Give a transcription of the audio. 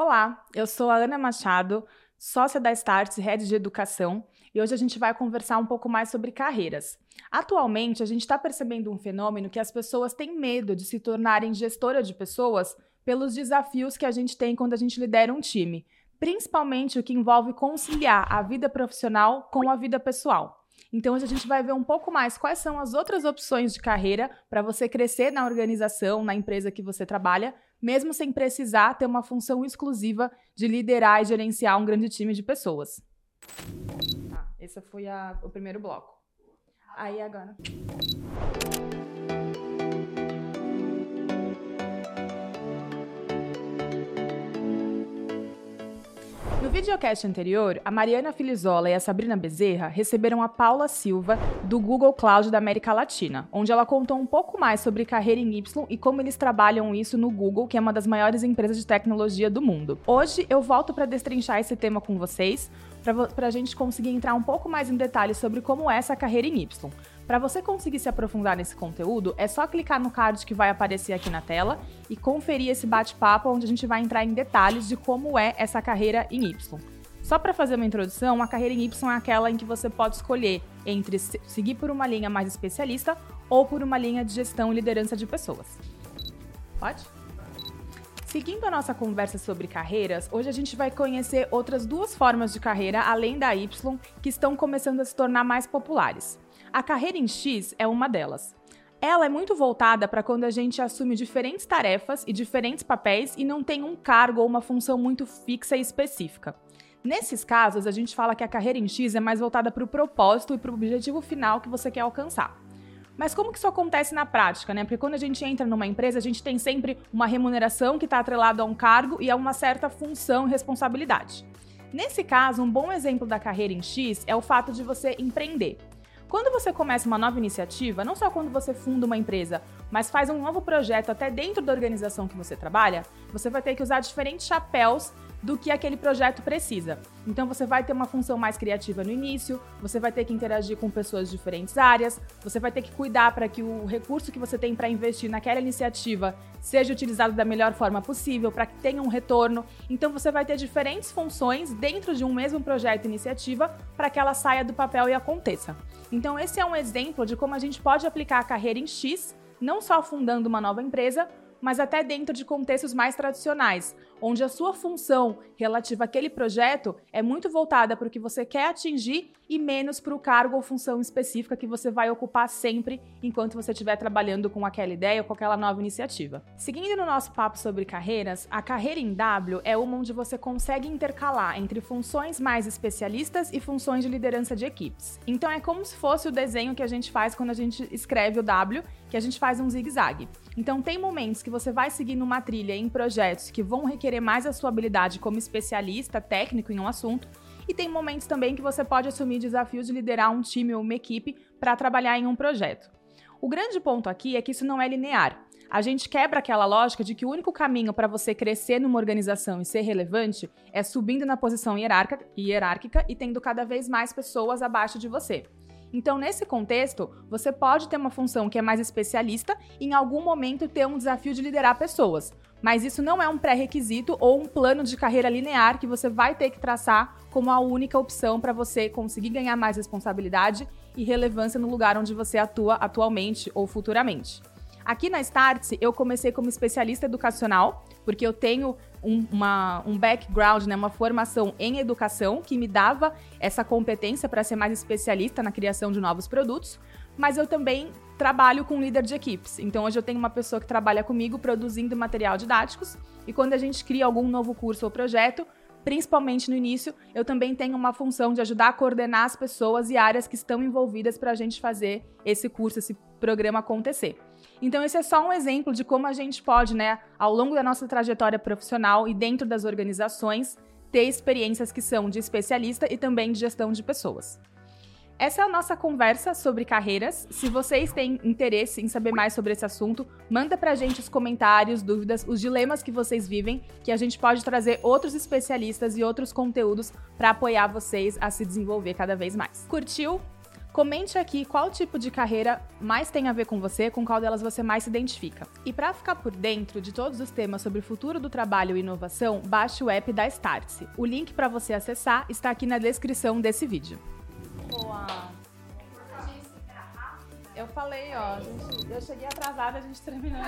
Olá, eu sou a Ana Machado, sócia da Starts, Rede de Educação, e hoje a gente vai conversar um pouco mais sobre carreiras. Atualmente, a gente está percebendo um fenômeno que as pessoas têm medo de se tornarem gestora de pessoas pelos desafios que a gente tem quando a gente lidera um time, principalmente o que envolve conciliar a vida profissional com a vida pessoal. Então, hoje a gente vai ver um pouco mais quais são as outras opções de carreira para você crescer na organização, na empresa que você trabalha, mesmo sem precisar ter uma função exclusiva de liderar e gerenciar um grande time de pessoas. Ah, esse foi a, o primeiro bloco. Aí agora. No videocast anterior, a Mariana Filizola e a Sabrina Bezerra receberam a Paula Silva do Google Cloud da América Latina, onde ela contou um pouco mais sobre carreira em Y e como eles trabalham isso no Google, que é uma das maiores empresas de tecnologia do mundo. Hoje eu volto para destrinchar esse tema com vocês, para a gente conseguir entrar um pouco mais em detalhes sobre como é essa carreira em Y. Para você conseguir se aprofundar nesse conteúdo, é só clicar no card que vai aparecer aqui na tela e conferir esse bate-papo onde a gente vai entrar em detalhes de como é essa carreira em Y. Só para fazer uma introdução, a carreira em Y é aquela em que você pode escolher entre seguir por uma linha mais especialista ou por uma linha de gestão e liderança de pessoas. Pode? Seguindo a nossa conversa sobre carreiras, hoje a gente vai conhecer outras duas formas de carreira além da Y que estão começando a se tornar mais populares. A carreira em X é uma delas. Ela é muito voltada para quando a gente assume diferentes tarefas e diferentes papéis e não tem um cargo ou uma função muito fixa e específica. Nesses casos, a gente fala que a carreira em X é mais voltada para o propósito e para o objetivo final que você quer alcançar. Mas como que isso acontece na prática, né? Porque quando a gente entra numa empresa, a gente tem sempre uma remuneração que está atrelada a um cargo e a uma certa função e responsabilidade. Nesse caso, um bom exemplo da carreira em X é o fato de você empreender. Quando você começa uma nova iniciativa, não só quando você funda uma empresa, mas faz um novo projeto até dentro da organização que você trabalha, você vai ter que usar diferentes chapéus do que aquele projeto precisa. Então você vai ter uma função mais criativa no início, você vai ter que interagir com pessoas de diferentes áreas, você vai ter que cuidar para que o recurso que você tem para investir naquela iniciativa seja utilizado da melhor forma possível, para que tenha um retorno. Então você vai ter diferentes funções dentro de um mesmo projeto iniciativa para que ela saia do papel e aconteça. Então esse é um exemplo de como a gente pode aplicar a carreira em X, não só fundando uma nova empresa, mas até dentro de contextos mais tradicionais, onde a sua função relativa àquele projeto é muito voltada para o que você quer atingir e menos para o cargo ou função específica que você vai ocupar sempre enquanto você estiver trabalhando com aquela ideia ou com aquela nova iniciativa. Seguindo no nosso papo sobre carreiras, a carreira em W é uma onde você consegue intercalar entre funções mais especialistas e funções de liderança de equipes. Então é como se fosse o desenho que a gente faz quando a gente escreve o W, que a gente faz um zigue-zague. Então tem momentos que você vai seguir numa trilha em projetos que vão requerer mais a sua habilidade como especialista técnico em um assunto e tem momentos também que você pode assumir desafios de liderar um time ou uma equipe para trabalhar em um projeto. O grande ponto aqui é que isso não é linear. A gente quebra aquela lógica de que o único caminho para você crescer numa organização e ser relevante é subindo na posição hierárquica e tendo cada vez mais pessoas abaixo de você. Então, nesse contexto, você pode ter uma função que é mais especialista e em algum momento ter um desafio de liderar pessoas. Mas isso não é um pré-requisito ou um plano de carreira linear que você vai ter que traçar como a única opção para você conseguir ganhar mais responsabilidade e relevância no lugar onde você atua atualmente ou futuramente. Aqui na Startse, eu comecei como especialista educacional, porque eu tenho um, uma, um background, né, uma formação em educação que me dava essa competência para ser mais especialista na criação de novos produtos, mas eu também trabalho com líder de equipes. Então hoje eu tenho uma pessoa que trabalha comigo produzindo material didáticos e quando a gente cria algum novo curso ou projeto, principalmente no início, eu também tenho uma função de ajudar a coordenar as pessoas e áreas que estão envolvidas para a gente fazer esse curso, esse programa acontecer. Então, esse é só um exemplo de como a gente pode, né, ao longo da nossa trajetória profissional e dentro das organizações, ter experiências que são de especialista e também de gestão de pessoas. Essa é a nossa conversa sobre carreiras. Se vocês têm interesse em saber mais sobre esse assunto, manda pra gente os comentários, dúvidas, os dilemas que vocês vivem, que a gente pode trazer outros especialistas e outros conteúdos para apoiar vocês a se desenvolver cada vez mais. Curtiu? Comente aqui qual tipo de carreira mais tem a ver com você, com qual delas você mais se identifica. E para ficar por dentro de todos os temas sobre o futuro do trabalho e inovação, baixe o app da Startse. O link para você acessar está aqui na descrição desse vídeo. Boa. Eu falei, ó, gente, eu cheguei atrasada, a gente terminou.